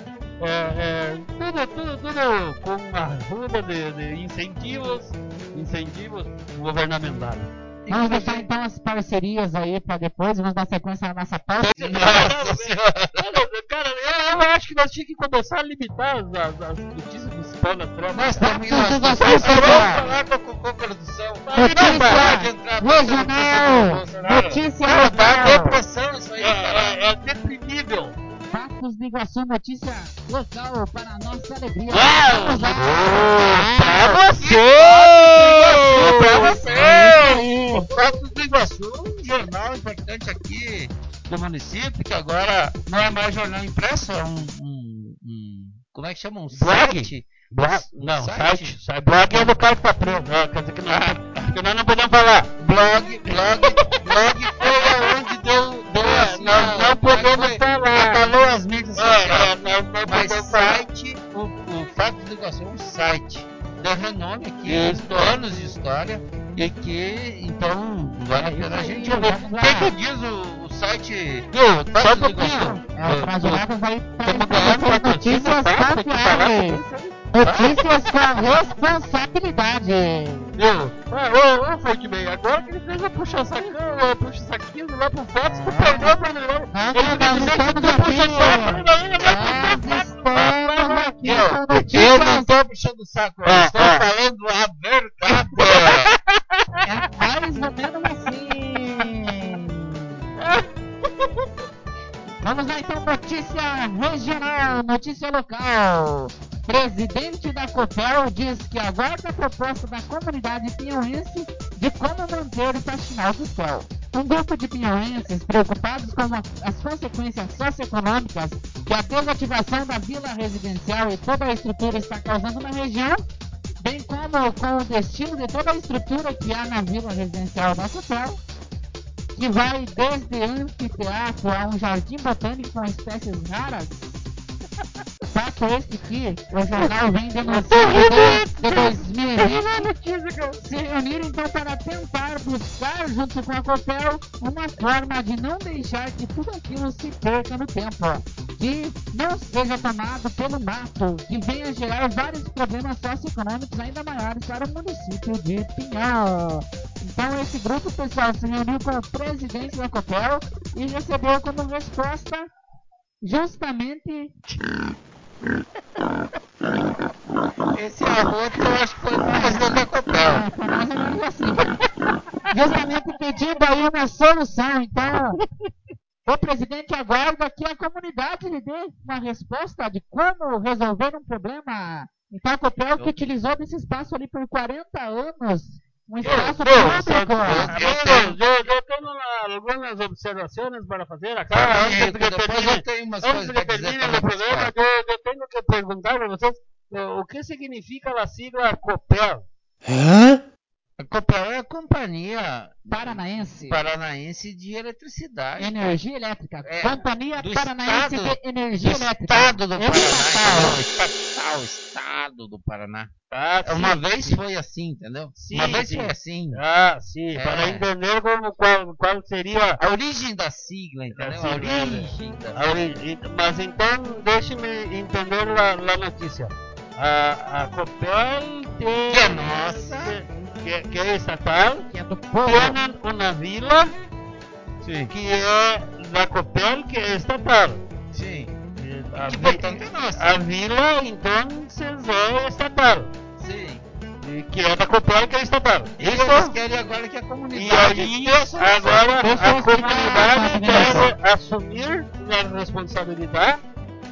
É, é, tudo, tudo, tudo com uma ajuda de, de incentivos, incentivos governamentais. Vamos deixar então as parcerias aí pra depois, vamos dar sequência na nossa pauta. <laughs> Nossa! Cara, eu, eu acho que nós tínhamos que começar a limitar as, as, as notícias Sim, nós sim, nós sim, vamos sim, falar com Cocô Produção. Notícia regional, notícia Não, dá depressão isso aí, É, é, é deprimível. fatos do Iguaçu, notícia local para a nossa alegria. Uau! Lá. Pra você! Pra você! O Fatos do Iguaçu, um jornal importante aqui do município, que agora não é mais jornal impresso, é um. um- um- como é que chama? Um Blog? site? Blog? Não, Site? site. Blog é do cara que tá preso. Ah, quer dizer que nós, que nós não podemos falar. Blog, blog, blog foi aonde deu, deu É, nós a- não podemos foi- falar. Abalou as mídias É, sociais. é, nós não Mas site, o, o Fatos do Iguaçu é um site de renome aqui, Isso. anos de história, e que então vale a pena a gente lá. O que, que diz o, o site Viu? Só um do pouquinho. É, aí Estamos ganhando para notícias tá? Notícias com responsabilidade. Viu? Ah, Ô, ô, Fredman, agora que ele fez a puxa-sacão, a puxa-saquismo lá pro Fox, tu É. perdeu pra ele. Nós Ele fica dizendo que tu puxa-saco, ele estamos aqui Eu, com eu não notícias. estou puxando o saco, eu Ah, estou ah. falando a verdade. É mais ou menos assim. <laughs> Vamos lá então, notícia regional, notícia local. Presidente da Copel diz que aguarda a proposta da comunidade pinhauense de como manter o faxinal do céu. Um grupo de pinhauenses preocupados com as consequências socioeconômicas que a desativação da vila residencial e toda a estrutura está causando na região, bem como com o destino de toda a estrutura que há na vila residencial da Copel, que vai desde anfiteatro a um jardim botânico com espécies raras. <laughs> Fato este que o jornal vem denunciando desde 2020 se reunir então para tentar buscar junto com a Copel uma forma de não deixar que tudo aquilo se perca no tempo, que não seja tomado pelo mato, que venha gerar vários problemas socioeconômicos ainda maiores para o município de Pinhal. Então esse grupo pessoal se reuniu com o presidente da Copel e recebeu como resposta justamente Esse arroto eu acho que foi mais da Copel. Foi mais ou menos assim. Justamente pedindo aí uma solução. Então, o presidente aguarda que a comunidade lhe dê uma resposta de como resolver um problema. Então, a Copel que utilizou desse espaço ali por 40 anos, um espaço público. Eu, eu tenho algumas observações para fazer acá. Ah, antes que termine- Antes para que termine o programa, eu, eu tenho que perguntar para vocês o que significa a sigla COPEL. A Copel é a companhia Paranaense. paranaense de eletricidade. Energia Elétrica. É, Companhia Paranaense estado- de Energia Do Elétrica. estado do Paraná. Estatal. Estatal, estado do Paraná. Ah, sim, Uma vez sim. foi assim, entendeu? Sim, Uma vez sim. foi assim. Ah, sim, É. para entender como, qual, qual seria A origem da sigla, entendeu? A sigla, origem da a origem. Mas então, deixe-me entender a, a notícia. A, a Copel tem... Que é nossa. Que, que é estatal. Que é do. Tem uma vila Sim, que é da Copel, que é estatal. sim. A, Que portanto é nossa. a vila, então, é estatal. Sim. E Que é da Copel, que é estatal. E eles Isso? querem agora que a E comunidade. aí, dê a solução. agora eu a explicar comunidade deve assumir a responsabilidade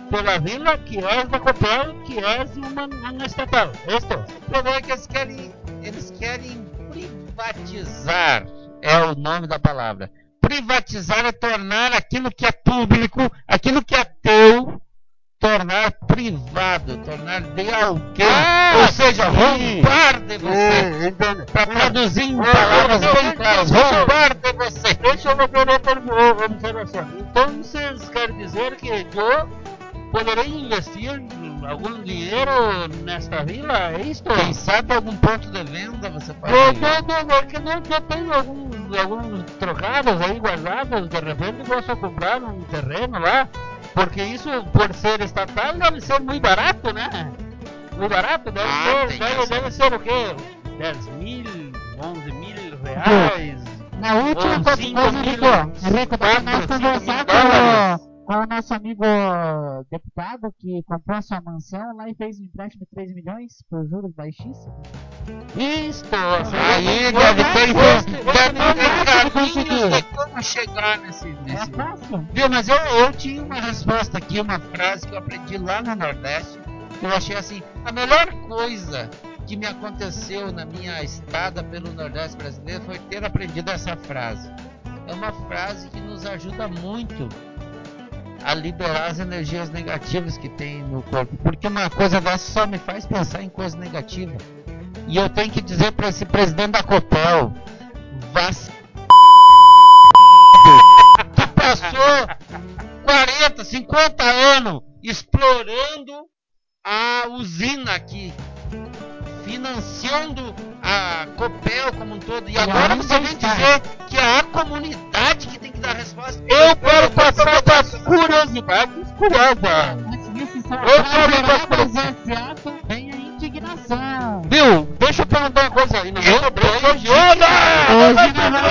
pela vila que é da Copel, que é de uma, uma estatal. Isto? O problema é que eles querem, eles querem privatizar, é o nome da palavra. Privatizar é tornar aquilo que é público, aquilo que é teu, tornar privado, tornar de alguém. Ah, Ou seja, roubar de você. entende? Para traduzir em Ah, palavras bem claras, roubar de você. Deixa eu fazer o- observação. Então, vocês querem dizer que eu poderei investir algum dinheiro nesta vila? É isto? Quem sabe algum ponto de venda você pode. Eu, eu, eu, eu, que não, eu tenho alguns alguns, trocados aí guardados, de repente posso comprar um terreno lá, porque isso, por ser estatal, deve ser muito barato, né? Muito barato, deve, Ah, ser, deve, deve ser o quê? 10 mil, 11 mil reais. Na última coisa, cinco coisa, mil, Henrico, Henrico, dólares. com o nosso amigo deputado que comprou sua mansão lá e fez um empréstimo de 3 milhões por juros baixíssimos. Isto, Aí deve ter, de como chegar nesse, É nesse, fácil. Viu, mas eu, eu tinha uma resposta aqui, uma frase que eu aprendi lá no Nordeste. que Eu achei assim: a melhor coisa que me aconteceu na minha estada pelo Nordeste brasileiro foi ter aprendido essa frase. É uma frase que nos ajuda muito a liberar as energias negativas que tem no corpo. Porque uma coisa dessa só me faz pensar em coisa negativa. E eu tenho que dizer para esse presidente da Copel: vá se que passou 40, 50 anos explorando a usina aqui, financiando a Copel como um todo. E agora você vem dizer que é a comunidade que tem que dar resposta. Eu quero passar para as curiosidades disso, só Eu quero S.A. também a indignação. Viu? Deixa eu perguntar uma coisa aí. Não Eu vou tô hoje. Hoje não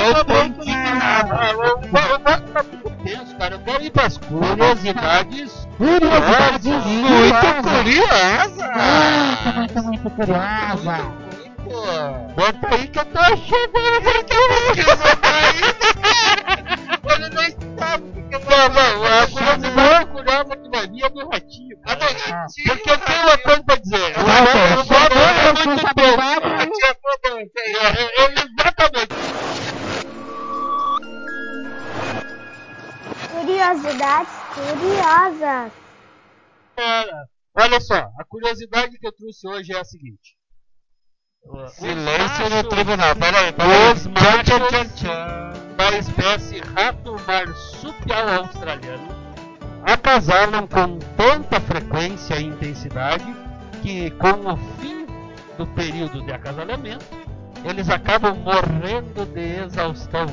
Eu tô. O tenso, cara. Eu quero ir para as curiosidades. Curiosidades Muito curiosa! Muito, muito, muito curiosa. Bota aí que eu tô achando. Ele não sabe o que Não, não, a curiosidade curiosa que vai vir é do ratinho. A cara. negativa. Porque eu tenho uma coisa pra dizer. O Walter, Walter- o Walter chegou a é muito. É, é, Exatamente. Curiosidades curiosas. Olha, olha só, a curiosidade que eu trouxe hoje é a seguinte. Silêncio no tribunal. Peraí, peraí. Os machos da espécie rato marsupial australiano acasalam com tanta frequência e intensidade que, com o fim do período de acasalamento, eles acabam morrendo de exaustão.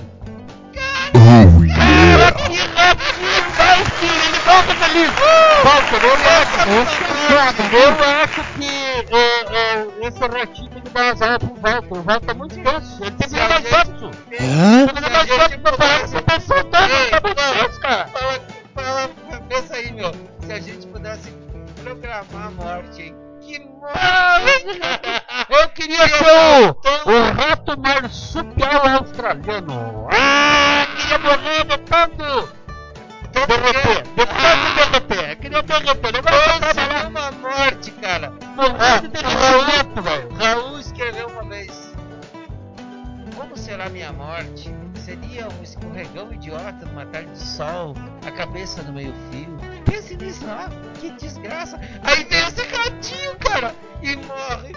Eu acho, eu acho que é, é, esse ratinho que as aulas pro Walter. O Walter tá muito tenso. Ele tem que Se a dar mais gente- sexo. Hã? Tem que mais sexo pra parar essa pessoa Tá muito tenso, cara. Fala, fala, pensa aí, meu. Se a gente pudesse programar a morte, hein? Que morte! Eu queria ser o, o rato marsupial australiano. Ah, queria morrer de tanto derreter. De tanto derreter. Queria derreter. Não vai trabalhar. numa morte, cara. Morrer de derretimento, velho. Raul escreveu uma vez: Como será minha morte? Seria um escorregão idiota numa tarde de sol, a cabeça no meio-fio. Pense nisso, ó, que desgraça. Aí vem esse ratinho, cara, e morre.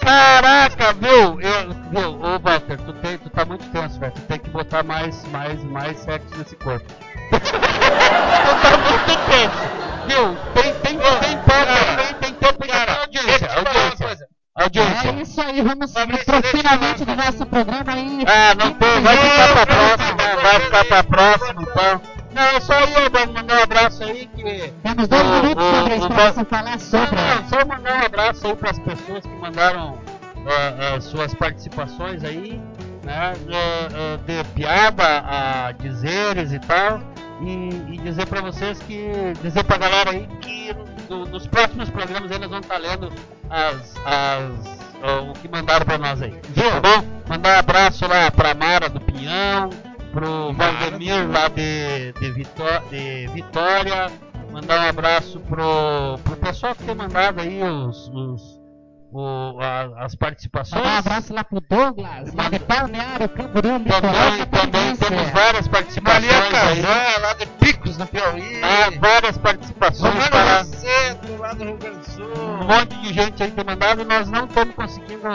Caraca, viu? Eu, viu? Ô, Walter, tu, tem, tu tá muito tenso, velho. Tu tem que botar mais, mais, mais sexo nesse corpo. <laughs> tu tá muito tenso. Viu? Tem, tem, tem pauta, tem, tem tempo pra Cara, audiência. Audiência. Audiência. É isso aí, vamos pro finalmente do nosso programa aí. Ah, não tem, vai ficar pra próxima, vai ficar pra próxima, então. Não, é só eu vou mandar um abraço aí que. Temos dois o- minutos, Fabrício, o pra Val- você falar sobre. Não, só mandar um abraço aí para as pessoas que mandaram ah, ah, suas participações aí, né? ah, ah, de piada, a dizeres e tal. E, e dizer para vocês que. dizer pra galera aí que no- nos próximos programas eles vão estar lendo as, as, ah, o que mandaram para nós aí. Tá bom? Mandar um abraço lá pra Mara do Pinhão, pro Valdemir lá de, de, Vitó- de Vitória. Mandar um abraço pro, pro pessoal que tem mandado aí os, os, o- a- as participações. Mandar um abraço lá pro Douglas, lá de Balneário, Camboriú, Também, também temos várias participações Maria. Casar, lá de Picos, no Piauí. Ah, várias participações Romano para Rosseto, lá do Rio Grande do Sul. um monte de gente aí tem mandado e nós não estamos conseguindo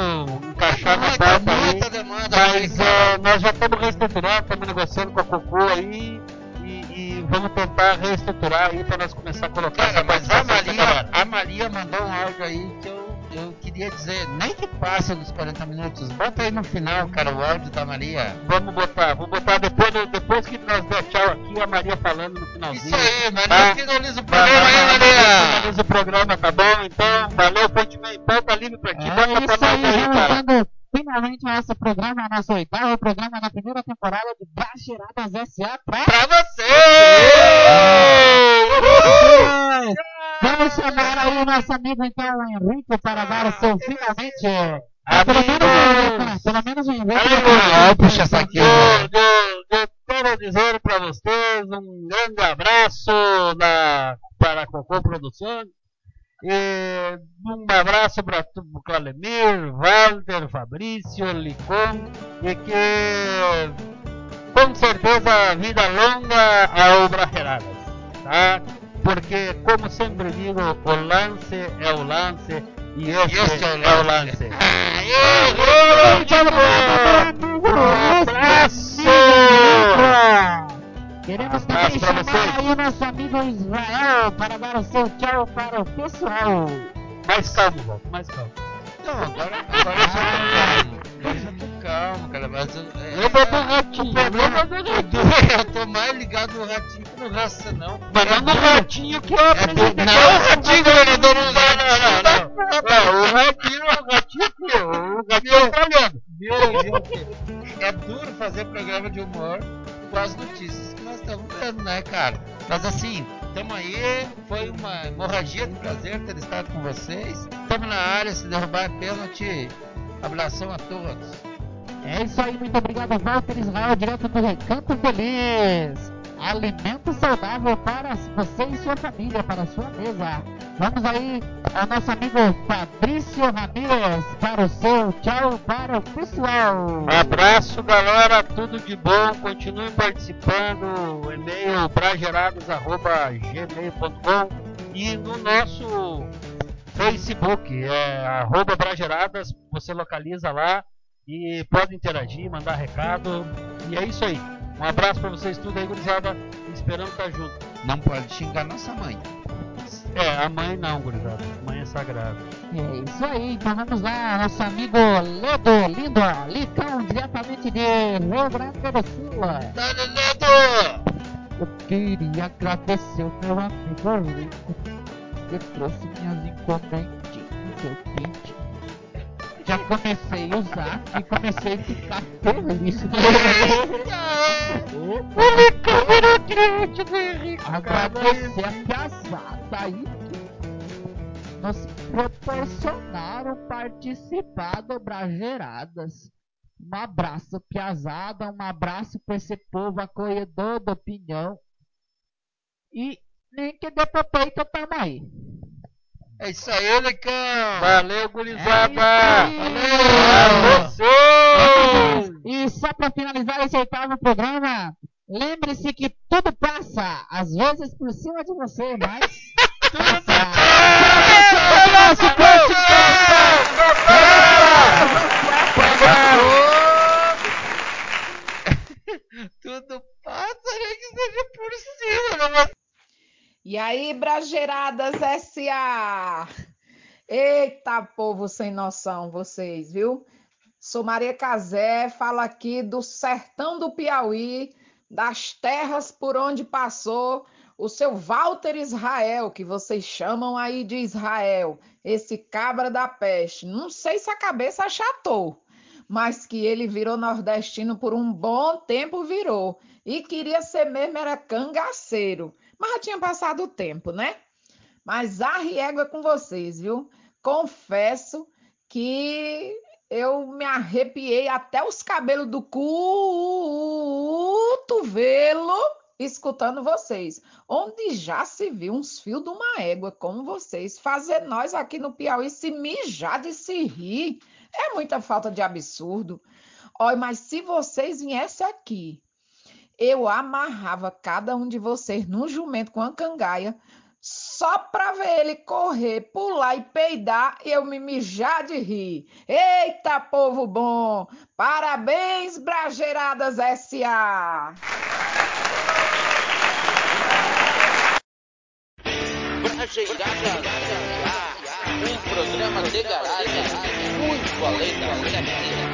encaixar na muita, pauta aí. muita demanda. Mas eh, nós já estamos reestruturando, estamos negociando com a Cocô aí e, e vamos tentar reestruturar aí para nós começar a colocar Cara, mas a Maria, a Maria mandou um áudio aí que eu, eu queria dizer, nem que passe nos 40 minutos, bota aí no final, cara, o áudio da Maria. Vamos botar, vamos botar depois, depois que nós der tchau aqui, a Maria falando no finalzinho. Isso aí, Maria Tá. finaliza o programa vai, aí, vai, Maria. Finaliza o programa, tá bom? Então, valeu, Ponte Pauta livre pra ti, É bota pra isso aí, aí, cara. finalmente nosso programa, nosso oitavo programa da primeira temporada de Baixiradas S.A. pra Pra você! vocês. Vamos chamar aí o nosso amigo, então, o Henrique, para dar o seu finalmente. Ah, pelo menos o Henrique, né? Pelo menos o Henrique. Ah, puxa. Eu, eu, eu quero dizer para vocês um grande abraço da, para a Cocô Produções. E um abraço para o Clalemir, Walter, Fabrício, Licon e que com certeza vida longa ao Brajeradas, tá? Porque, como sempre digo, o lance é o lance e este, Este é o lance. Um abraço! Queremos também chamar vocês. aí o nosso amigo Israel para dar o seu tchau para o pessoal. Mais calmo, mais calmo. Não, agora, agora eu já eu calmo, cara, mas eu... É, Lembra do ratinho, lembra do eu, ratinho. tô, <laughs> eu tô mais ligado no ratinho que no raça, não. Mas não no ratinho que é É do, não, o ratinho, governador, não Não, não, não. Não, o ratinho, o ratinho que é, o ratinho australiano. Viu, viu? É duro fazer programa de humor com as notícias que nós estamos vendo, né, cara? Mas assim, tamo aí, foi uma hemorragia de prazer ter estado com vocês. Tamo na área, se derrubar é pênalti. Abração a todos. É isso aí, muito obrigado, Walter Israel, direto do Recanto Feliz. Alimento saudável para você e sua família, para a sua mesa. Vamos aí ao nosso amigo Fabrício Ramírez para o seu tchau para o pessoal. Abraço, galera, tudo de bom. Continuem participando. E-mail brageradas.gmail.com e no nosso Facebook, é arroba brageradas, você localiza lá e pode interagir, mandar recado. E é isso aí. Um abraço pra vocês tudo aí, gurizada. Esperamos estar junto. Não pode xingar nossa mãe. É, a mãe não, gurizada. A mãe é sagrada. É isso aí, então vamos lá, nosso amigo Ledo Lindo, Licão, diretamente de Rio Grande do Sul. Dale, Ledo! Eu queria agradecer o meu amigo Rico que trouxe minhas encomendinhas, eu pedi. Já comecei a usar e comecei a ficar feliz. <laughs> O Licão virou cliente do Henrique. Agradecer a piazada aí que nos proporcionaram participar do Brageradas. Um abraço, piazada, um abraço pra esse povo acolhedor da opinião. E nem que dê pro peito, tamo aí. É isso aí, Lecão! Valeu, gurizada! É. Valeu! E só pra finalizar esse oitavo programa, lembre-se que tudo passa, às vezes por cima de você, mas tudo passa. Tudo passa, nem que seja por cima, não E aí, Brageradas S.A. Eita, povo sem noção, vocês, viu? Sou Maria Casé, falo aqui do sertão do Piauí, das terras por onde passou o seu Walter Israel, que vocês chamam aí de Israel, esse cabra da peste. Não sei se a cabeça achatou, mas que ele virou nordestino por um bom tempo virou. E queria ser mesmo, era cangaceiro. Mas já tinha passado o tempo, né? Mas a riégua é com vocês, viu? Confesso que eu me arrepiei até os cabelos do cotovelo escutando vocês. Onde já se viu uns fios de uma égua como vocês, fazer nós aqui no Piauí se mijar de se rir. É muita falta de absurdo. Olha, mas se vocês viessem aqui, eu amarrava cada um de vocês num jumento com a cangaia, só para ver ele correr, pular e peidar eu me mijar de rir. Eita, povo bom! Parabéns, Brageradas S.A. Brajeiradas. Um programa de garagem muito além da minha